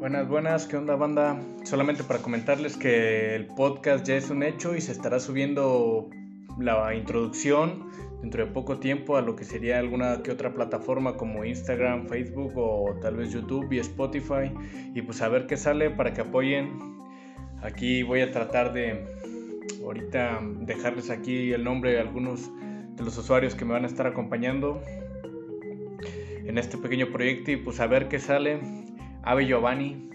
Buenas, buenas, ¿qué onda banda? Solamente para comentarles que el podcast ya es un hecho y se estará subiendo la introducción dentro de poco tiempo a lo que sería alguna que otra plataforma como Instagram, Facebook o tal vez YouTube y Spotify y pues a ver qué sale para que apoyen. Aquí voy a tratar de ahorita dejarles aquí el nombre de algunos de los usuarios que me van a estar acompañando en este pequeño proyecto y pues a ver qué sale. Ave Giovanni,